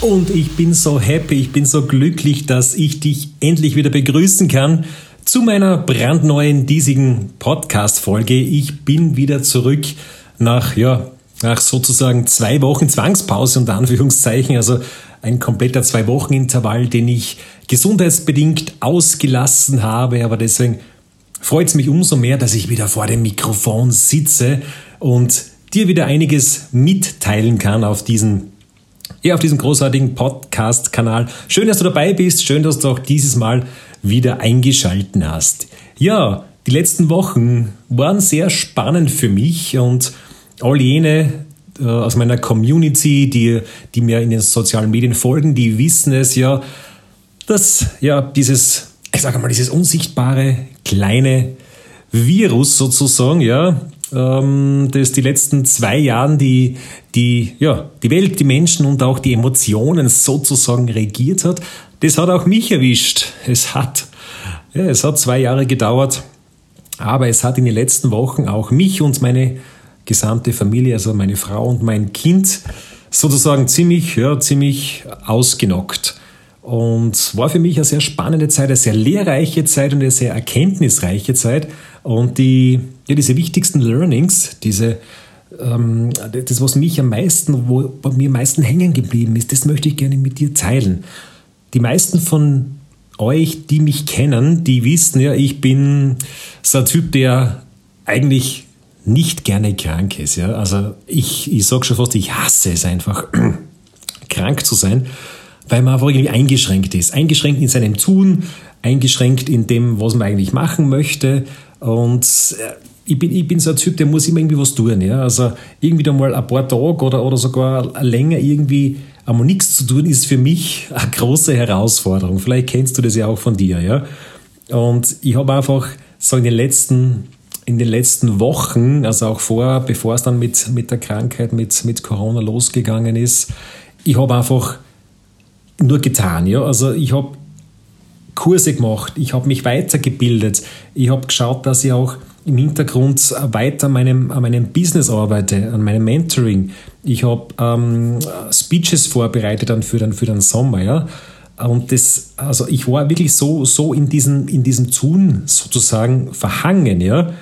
Und ich bin so happy, ich bin so glücklich, dass ich dich endlich wieder begrüßen kann zu meiner brandneuen diesigen Podcast-Folge. Ich bin wieder zurück nach, ja, nach sozusagen zwei Wochen Zwangspause unter Anführungszeichen, also ein kompletter zwei Wochen Intervall, den ich gesundheitsbedingt ausgelassen habe, aber deswegen freut es mich umso mehr, dass ich wieder vor dem Mikrofon sitze und dir wieder einiges mitteilen kann auf diesen hier auf diesem großartigen Podcast-Kanal. Schön, dass du dabei bist. Schön, dass du auch dieses Mal wieder eingeschalten hast. Ja, die letzten Wochen waren sehr spannend für mich und all jene äh, aus meiner Community, die, die mir in den sozialen Medien folgen, die wissen es ja, dass ja dieses, ich sage mal, dieses unsichtbare kleine Virus sozusagen, ja, ähm, das die letzten zwei Jahren die, die, ja, die Welt, die Menschen und auch die Emotionen sozusagen regiert hat, das hat auch mich erwischt. Es hat, ja, es hat zwei Jahre gedauert, aber es hat in den letzten Wochen auch mich und meine gesamte Familie, also meine Frau und mein Kind, sozusagen ziemlich, ja, ziemlich ausgenockt. Und war für mich eine sehr spannende Zeit, eine sehr lehrreiche Zeit und eine sehr erkenntnisreiche Zeit. Und die, ja, diese wichtigsten Learnings, diese, ähm, das, was mich am meisten, wo bei mir am meisten hängen geblieben ist, das möchte ich gerne mit dir teilen. Die meisten von euch, die mich kennen, die wissen ja, ich bin so ein Typ, der eigentlich nicht gerne krank ist. Ja? Also ich, ich sage schon fast, ich hasse es einfach, krank zu sein weil man einfach irgendwie eingeschränkt ist. Eingeschränkt in seinem Tun, eingeschränkt in dem, was man eigentlich machen möchte. Und äh, ich bin, ich bin so ein Typ, der muss immer irgendwie was tun. Ja? Also irgendwie da mal ein paar Tage oder, oder sogar länger irgendwie einmal nichts zu tun, ist für mich eine große Herausforderung. Vielleicht kennst du das ja auch von dir. Ja? Und ich habe einfach so in den letzten in den letzten Wochen, also auch vor, bevor es dann mit, mit der Krankheit, mit, mit Corona losgegangen ist, ich habe einfach nur getan. Ja? Also ich habe Kurse gemacht, ich habe mich weitergebildet, ich habe geschaut, dass ich auch im Hintergrund weiter an meinem, an meinem Business arbeite, an meinem Mentoring. Ich habe ähm, Speeches vorbereitet dann für, den, für den Sommer. Ja? Und das, also ich war wirklich so, so in, diesen, in diesem Tun sozusagen verhangen. Ja?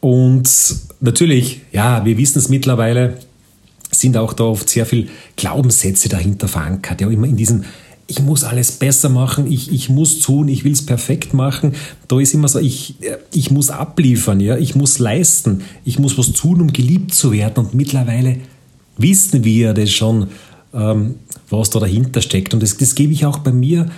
Und natürlich, ja, wir wissen es mittlerweile, sind auch da oft sehr viel Glaubenssätze dahinter verankert. Ja, immer in diesem, ich muss alles besser machen, ich, ich muss tun, ich will es perfekt machen. Da ist immer so, ich, ich muss abliefern, ja, ich muss leisten, ich muss was tun, um geliebt zu werden. Und mittlerweile wissen wir das schon, ähm, was da dahinter steckt. Und das, das gebe ich auch bei mir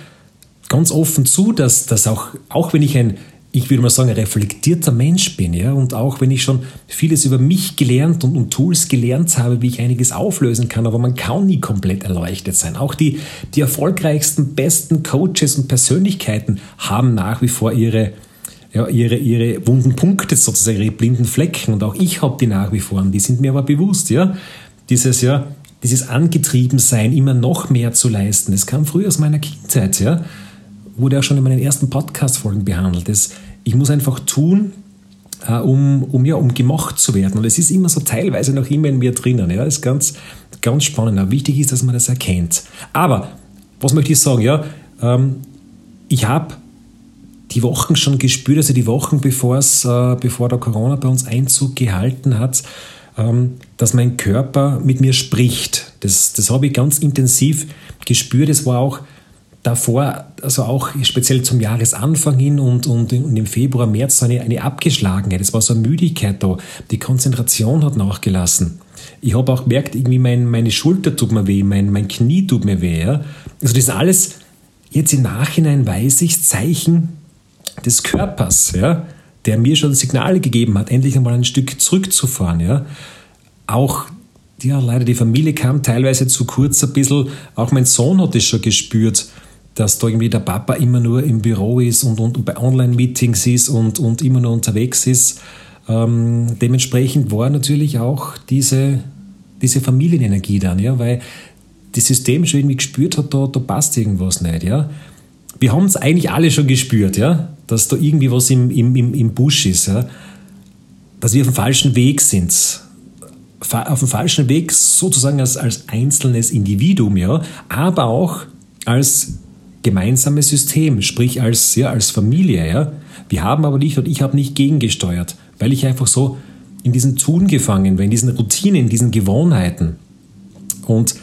ganz offen zu, dass, dass auch, auch wenn ich ein ich würde mal sagen, ein reflektierter Mensch bin. Ja? Und auch wenn ich schon vieles über mich gelernt und, und, Tools gelernt habe, wie ich einiges auflösen kann, aber man kann nie komplett erleuchtet sein. Auch die, die erfolgreichsten, besten Coaches und Persönlichkeiten haben nach wie vor ihre, ja, ihre, ihre wunden Punkte, sozusagen ihre blinden Flecken. Und auch ich habe die nach wie vor. Und die sind mir aber bewusst. Ja? Dieses, ja, dieses Angetriebensein, immer noch mehr zu leisten. Das kam früher aus meiner Kindheit. Ja? Wurde auch schon in meinen ersten Podcast-Folgen behandelt. Das, ich muss einfach tun, äh, um, um, ja, um gemocht zu werden. Und es ist immer so teilweise noch immer in mir drinnen. Ja, das ist ganz, ganz spannend. Aber wichtig ist, dass man das erkennt. Aber, was möchte ich sagen? Ja, ähm, ich habe die Wochen schon gespürt, also die Wochen bevor äh, bevor der Corona bei uns Einzug gehalten hat, ähm, dass mein Körper mit mir spricht. Das, das habe ich ganz intensiv gespürt. Es war auch davor, also auch speziell zum Jahresanfang hin und, und, und im Februar, März so eine, eine Abgeschlagenheit. Es war so eine Müdigkeit da. Die Konzentration hat nachgelassen. Ich habe auch gemerkt, irgendwie mein, meine Schulter tut mir weh, mein, mein Knie tut mir weh. Ja? Also das ist alles, jetzt im Nachhinein weiß ich, Zeichen des Körpers, ja? der mir schon Signale gegeben hat, endlich einmal ein Stück zurückzufahren. Ja? Auch ja, leider die Familie kam teilweise zu kurz ein bisschen. Auch mein Sohn hat es schon gespürt, dass da irgendwie der Papa immer nur im Büro ist und, und bei Online-Meetings ist und, und immer nur unterwegs ist. Ähm, dementsprechend war natürlich auch diese, diese Familienenergie dann, ja, weil das System schon irgendwie gespürt hat, da, da passt irgendwas nicht, ja. Wir haben es eigentlich alle schon gespürt, ja, dass da irgendwie was im, im, im, im Busch ist, ja. Dass wir auf dem falschen Weg sind. Auf dem falschen Weg sozusagen als, als einzelnes Individuum, ja, aber auch als gemeinsames System, sprich als, ja, als Familie. Ja. Wir haben aber nicht und ich habe nicht gegengesteuert, weil ich einfach so in diesen Tun gefangen war, in diesen Routinen, in diesen Gewohnheiten. Und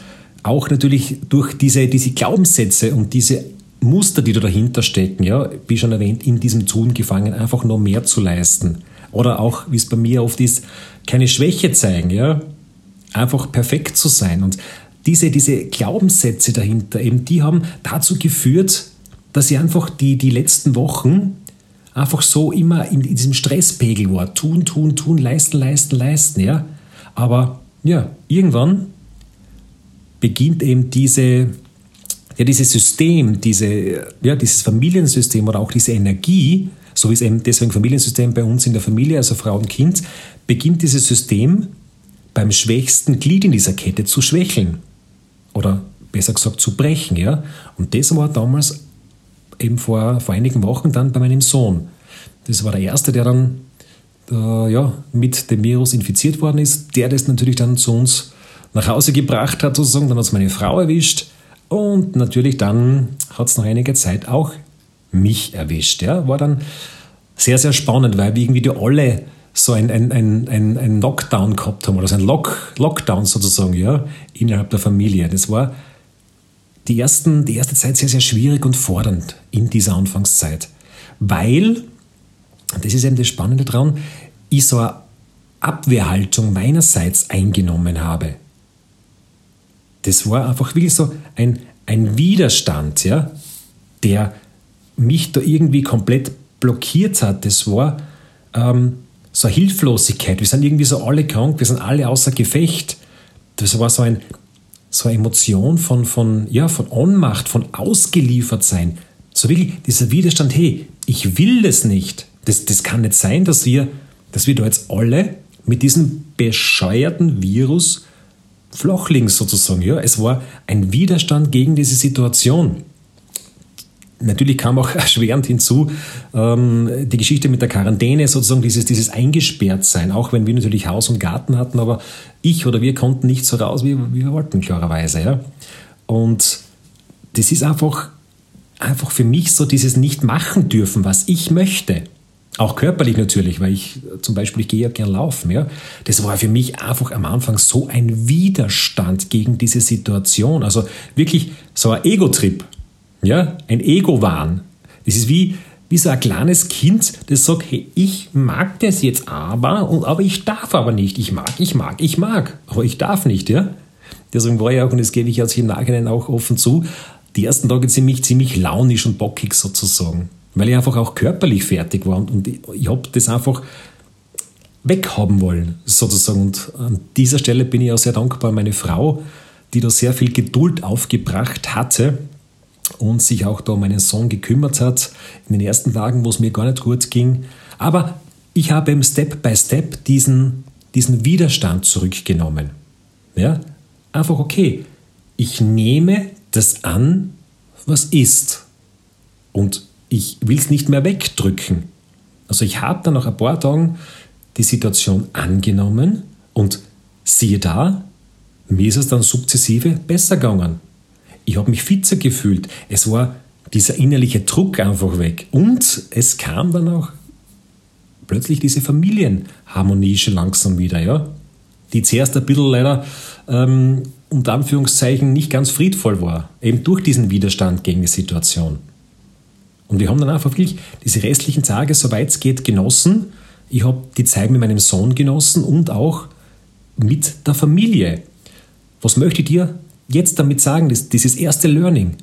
auch natürlich durch diese, diese Glaubenssätze und diese Muster, die da dahinter stecken, ja, wie schon erwähnt, in diesem Tun gefangen, einfach noch mehr zu leisten. Oder auch, wie es bei mir oft ist, keine Schwäche zeigen, ja, einfach perfekt zu sein. Und diese, diese Glaubenssätze dahinter, eben die haben dazu geführt, dass ich einfach die, die letzten Wochen einfach so immer in, in diesem Stresspegel war. Tun, tun, tun, leisten, leisten, leisten, ja. Aber ja, irgendwann beginnt eben diese, ja, dieses System, diese, ja, dieses Familiensystem oder auch diese Energie, so wie es eben deswegen Familiensystem bei uns in der Familie, also Frau und Kind, beginnt dieses System beim schwächsten Glied in dieser Kette zu schwächeln oder besser gesagt zu brechen. Ja? Und das war damals eben vor, vor einigen Wochen dann bei meinem Sohn. Das war der Erste, der dann äh, ja, mit dem Virus infiziert worden ist, der das natürlich dann zu uns nach Hause gebracht hat, sozusagen. Dann hat es meine Frau erwischt und natürlich dann hat es nach einiger Zeit auch mich erwischt. Ja? War dann sehr, sehr spannend, weil wir irgendwie die alle so ein, ein, ein, ein, ein Lockdown gehabt haben oder so ein Lock, Lockdown sozusagen, ja, innerhalb der Familie. Das war die, ersten, die erste Zeit sehr, sehr schwierig und fordernd in dieser Anfangszeit, weil, das ist eben das Spannende daran, ich so eine Abwehrhaltung meinerseits eingenommen habe. Das war einfach wirklich so ein, ein Widerstand, ja, der mich da irgendwie komplett blockiert hat. Das war ähm, so eine Hilflosigkeit. Wir sind irgendwie so alle krank, wir sind alle außer Gefecht. Das war so, ein, so eine Emotion von, von, ja, von Ohnmacht, von ausgeliefert sein. So wirklich dieser Widerstand, hey, ich will das nicht. Das, das kann nicht sein, dass wir, dass wir da jetzt alle mit diesem bescheuerten Virus flach liegen sozusagen. Ja, es war ein Widerstand gegen diese Situation. Natürlich kam auch erschwerend hinzu ähm, die Geschichte mit der Quarantäne, sozusagen dieses, dieses Eingesperrtsein, auch wenn wir natürlich Haus und Garten hatten, aber ich oder wir konnten nicht so raus, wie, wie wir wollten, klarerweise. Ja? Und das ist einfach, einfach für mich so dieses nicht machen dürfen, was ich möchte. Auch körperlich natürlich, weil ich zum Beispiel, ich gehe ja gern laufen. Ja? Das war für mich einfach am Anfang so ein Widerstand gegen diese Situation. Also wirklich so ein Ego-Trip. Ja, ein Ego-Wahn. Das ist wie, wie so ein kleines Kind, das sagt, hey, ich mag das jetzt aber, und, aber ich darf aber nicht. Ich mag, ich mag, ich mag, aber ich darf nicht, ja. Deswegen war ich auch, und das gebe ich jetzt im Nachhinein auch offen zu, die ersten Tage ziemlich, ziemlich launisch und bockig sozusagen. Weil ich einfach auch körperlich fertig war und, und ich, ich habe das einfach weghaben wollen, sozusagen. Und an dieser Stelle bin ich auch sehr dankbar meine Frau, die da sehr viel Geduld aufgebracht hatte, und sich auch da um meinen Sohn gekümmert hat in den ersten Tagen, wo es mir gar nicht gut ging. Aber ich habe eben Step by Step diesen, diesen Widerstand zurückgenommen. Ja? Einfach okay, ich nehme das an, was ist. Und ich will es nicht mehr wegdrücken. Also ich habe dann nach ein paar Tagen die Situation angenommen und siehe da, mir ist es dann sukzessive besser gegangen. Ich habe mich fitzer gefühlt. Es war dieser innerliche Druck einfach weg. Und es kam dann auch plötzlich diese Familienharmonie schon langsam wieder, ja. Die zuerst ein bisschen leider ähm, unter Anführungszeichen nicht ganz friedvoll war, eben durch diesen Widerstand gegen die Situation. Und wir haben dann einfach wirklich diese restlichen Tage, soweit es geht, genossen. Ich habe die Zeit mit meinem Sohn genossen und auch mit der Familie. Was möchte ich dir jetzt damit sagen, das, dieses erste Learning,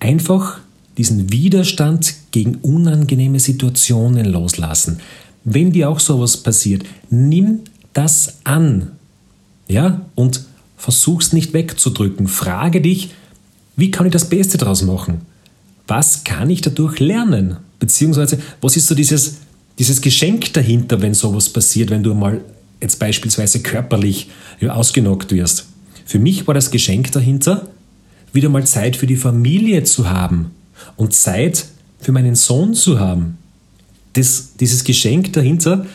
einfach diesen Widerstand gegen unangenehme Situationen loslassen. Wenn dir auch sowas passiert, nimm das an. Ja? Und versuch's nicht wegzudrücken. Frage dich, wie kann ich das Beste daraus machen? Was kann ich dadurch lernen? Beziehungsweise, was ist so dieses, dieses Geschenk dahinter, wenn sowas passiert, wenn du mal jetzt beispielsweise körperlich ausgenockt wirst? Für mich war das Geschenk dahinter, wieder mal Zeit für die Familie zu haben und Zeit für meinen Sohn zu haben. Das, dieses Geschenk dahinter,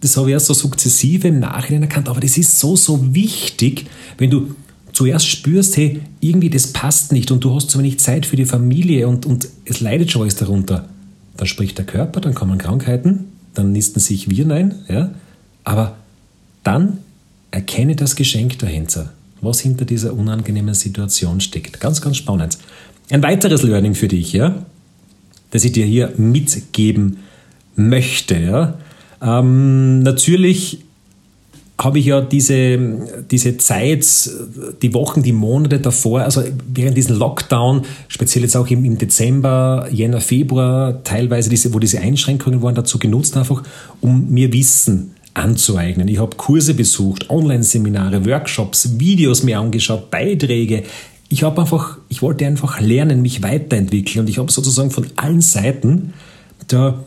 das habe ich erst so sukzessive im Nachhinein erkannt, aber das ist so, so wichtig, wenn du zuerst spürst, hey, irgendwie das passt nicht und du hast zu wenig Zeit für die Familie und, und es leidet schon alles darunter. Dann spricht der Körper, dann kommen Krankheiten, dann nisten sich Viren ein, ja? aber dann erkenne das Geschenk dahinter, was hinter dieser unangenehmen Situation steckt. Ganz, ganz spannend. Ein weiteres Learning für dich, ja, das ich dir hier mitgeben möchte. Ja? Ähm, natürlich habe ich ja diese, diese Zeit, die Wochen, die Monate davor, also während diesem Lockdown, speziell jetzt auch im, im Dezember, Jänner, Februar, teilweise diese, wo diese Einschränkungen waren, dazu genutzt einfach, um mir Wissen anzueignen. Ich habe Kurse besucht, Online-Seminare, Workshops, Videos mir angeschaut, Beiträge. Ich habe einfach, ich wollte einfach lernen, mich weiterentwickeln und ich habe sozusagen von allen Seiten da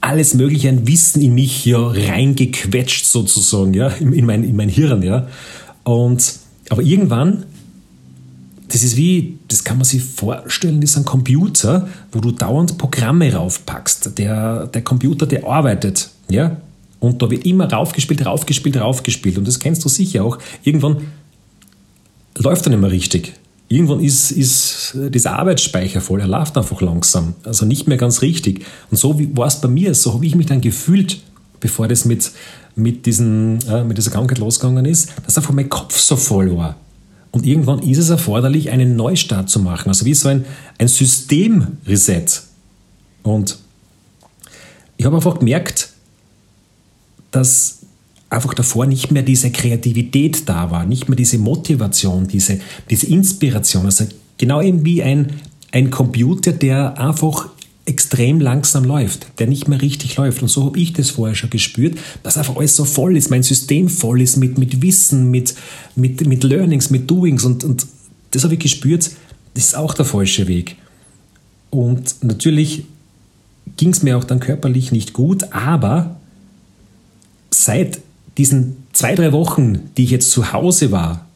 alles mögliche an Wissen in mich ja reingequetscht sozusagen, ja, in, in, mein, in mein Hirn, ja. Und, aber irgendwann, das ist wie, das kann man sich vorstellen, das ist ein Computer, wo du dauernd Programme raufpackst. Der, der Computer, der arbeitet, ja. Und da wird immer raufgespielt, raufgespielt, raufgespielt. Und das kennst du sicher auch. Irgendwann läuft er nicht mehr richtig irgendwann ist, ist dieser Arbeitsspeicher voll, er läuft einfach langsam, also nicht mehr ganz richtig. Und so war es bei mir, so habe ich mich dann gefühlt, bevor das mit, mit, diesen, äh, mit dieser Krankheit losgegangen ist, dass einfach mein Kopf so voll war. Und irgendwann ist es erforderlich, einen Neustart zu machen, also wie so ein, ein Systemreset. Und ich habe einfach gemerkt, dass einfach davor nicht mehr diese Kreativität da war, nicht mehr diese Motivation, diese, diese Inspiration. Also genau eben wie ein, ein Computer, der einfach extrem langsam läuft, der nicht mehr richtig läuft. Und so habe ich das vorher schon gespürt, dass einfach alles so voll ist, mein System voll ist mit, mit Wissen, mit, mit, mit Learnings, mit Doings. Und, und das habe ich gespürt, das ist auch der falsche Weg. Und natürlich ging es mir auch dann körperlich nicht gut, aber seit diesen zwei, drei Wochen, die ich jetzt zu Hause war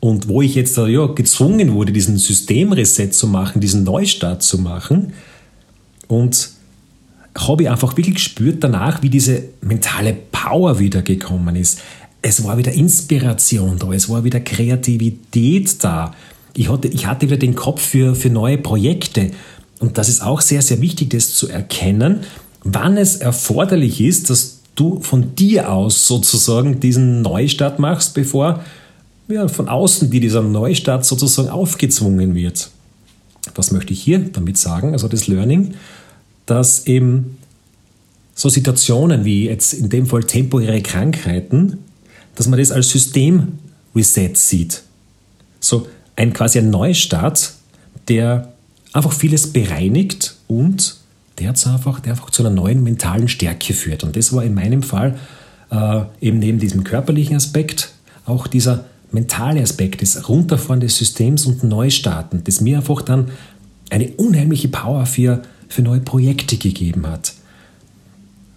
und wo ich jetzt ja, gezwungen wurde, diesen Systemreset zu machen, diesen Neustart zu machen und habe ich einfach wirklich gespürt danach, wie diese mentale Power wieder gekommen ist. Es war wieder Inspiration da, es war wieder Kreativität da. Ich hatte, ich hatte wieder den Kopf für, für neue Projekte. Und das ist auch sehr, sehr wichtig, das zu erkennen, wann es erforderlich ist, dass du von dir aus sozusagen diesen Neustart machst, bevor ja, von außen dir dieser Neustart sozusagen aufgezwungen wird. Was möchte ich hier damit sagen? Also das Learning, dass eben so Situationen wie jetzt in dem Fall temporäre Krankheiten, dass man das als System-Reset sieht. So ein quasi ein Neustart, der einfach vieles bereinigt und der hat einfach, der einfach zu einer neuen mentalen Stärke führt. Und das war in meinem Fall äh, eben neben diesem körperlichen Aspekt auch dieser mentale Aspekt des Runterfahren des Systems und Neustarten, das mir einfach dann eine unheimliche Power für, für neue Projekte gegeben hat.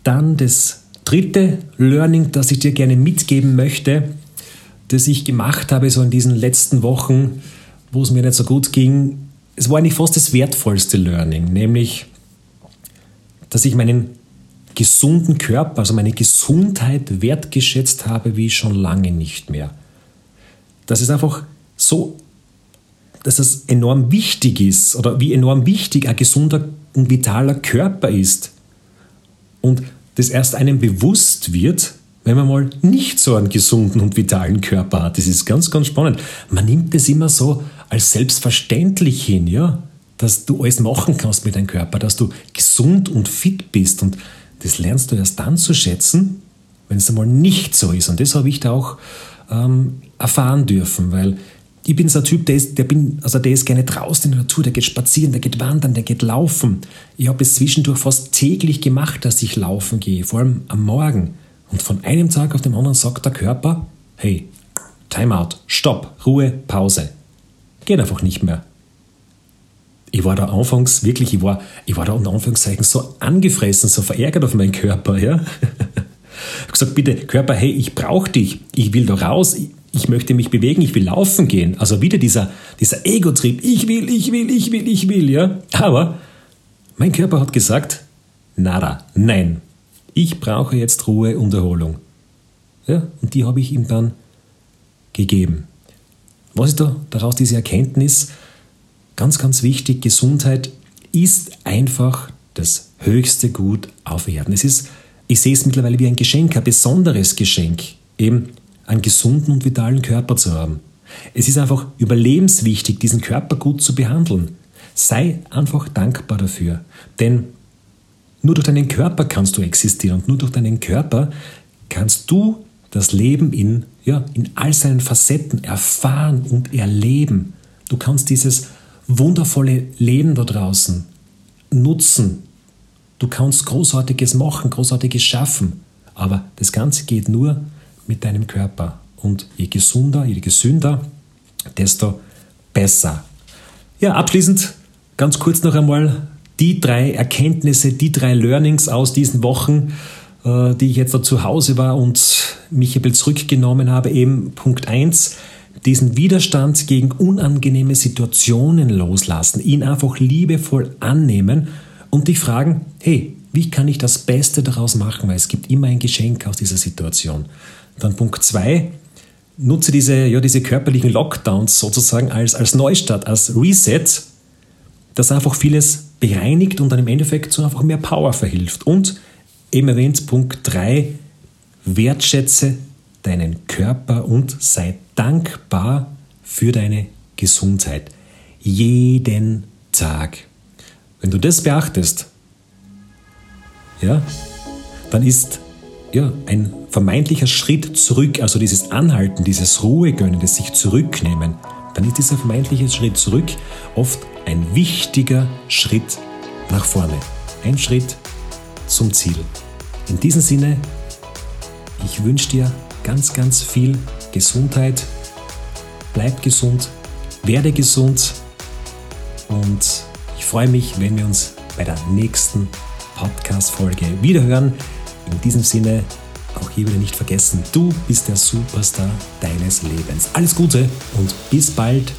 Dann das dritte Learning, das ich dir gerne mitgeben möchte, das ich gemacht habe so in diesen letzten Wochen, wo es mir nicht so gut ging. Es war eigentlich fast das wertvollste Learning, nämlich dass ich meinen gesunden Körper, also meine Gesundheit wertgeschätzt habe wie schon lange nicht mehr. Dass es einfach so, dass es enorm wichtig ist oder wie enorm wichtig ein gesunder und vitaler Körper ist. Und das erst einem bewusst wird, wenn man mal nicht so einen gesunden und vitalen Körper hat. Das ist ganz, ganz spannend. Man nimmt das immer so als selbstverständlich hin, ja dass du alles machen kannst mit deinem Körper, dass du gesund und fit bist. Und das lernst du erst dann zu schätzen, wenn es einmal nicht so ist. Und das habe ich da auch ähm, erfahren dürfen, weil ich bin so ein Typ, der ist, der bin, also der ist gerne draußen in der Natur, der geht spazieren, der geht wandern, der geht laufen. Ich habe es zwischendurch fast täglich gemacht, dass ich laufen gehe, vor allem am Morgen. Und von einem Tag auf den anderen sagt der Körper, hey, Timeout, Stopp, Ruhe, Pause. Geht einfach nicht mehr. Ich war da anfangs wirklich, ich war, ich war da unter Anführungszeichen so angefressen, so verärgert auf meinen Körper. Ja? ich habe gesagt, bitte Körper, hey, ich brauche dich, ich will da raus, ich, möchte mich bewegen, ich will laufen gehen. Also wieder dieser, dieser Ego-Trieb, ich will, ich will, ich will, ich will, ja. Aber mein Körper hat gesagt, nada, nein, ich brauche jetzt Ruhe und Erholung. Ja, und die habe ich ihm dann gegeben. Was ist da daraus diese Erkenntnis? Ganz, ganz wichtig, Gesundheit ist einfach das höchste Gut auf Erden. Es ist, ich sehe es mittlerweile wie ein Geschenk, ein besonderes Geschenk. Eben einen gesunden und vitalen Körper zu haben. Es ist einfach überlebenswichtig, diesen Körper gut zu behandeln. Sei einfach dankbar dafür. Denn nur durch deinen Körper kannst du existieren und nur durch deinen Körper kannst du das Leben in, ja, in all seinen Facetten erfahren und erleben. Du kannst dieses wundervolle Leben da draußen nutzen. Du kannst Großartiges machen, Großartiges schaffen. Aber das Ganze geht nur, mit deinem Körper. Und je gesunder, je gesünder, desto besser. Ja, abschließend ganz kurz noch einmal die drei Erkenntnisse, die drei Learnings aus diesen Wochen, äh, die ich jetzt da zu Hause war und mich ein bisschen zurückgenommen habe. Eben Punkt 1, diesen Widerstand gegen unangenehme Situationen loslassen, ihn einfach liebevoll annehmen und dich fragen, hey, wie kann ich das Beste daraus machen, weil es gibt immer ein Geschenk aus dieser Situation. Dann Punkt 2, nutze diese, ja, diese körperlichen Lockdowns sozusagen als, als Neustart, als Reset, das einfach vieles bereinigt und dann im Endeffekt so einfach mehr Power verhilft. Und eben erwähnt, Punkt 3, wertschätze deinen Körper und sei dankbar für deine Gesundheit. Jeden Tag. Wenn du das beachtest, ja, dann ist ja, ein vermeintlicher Schritt zurück, also dieses Anhalten, dieses Ruhegönnen, das sich zurücknehmen, dann ist dieser vermeintliche Schritt zurück oft ein wichtiger Schritt nach vorne. Ein Schritt zum Ziel. In diesem Sinne, ich wünsche dir ganz, ganz viel Gesundheit. Bleib gesund, werde gesund und ich freue mich, wenn wir uns bei der nächsten Podcast-Folge wiederhören. In diesem Sinne, auch hier wieder nicht vergessen, du bist der Superstar deines Lebens. Alles Gute und bis bald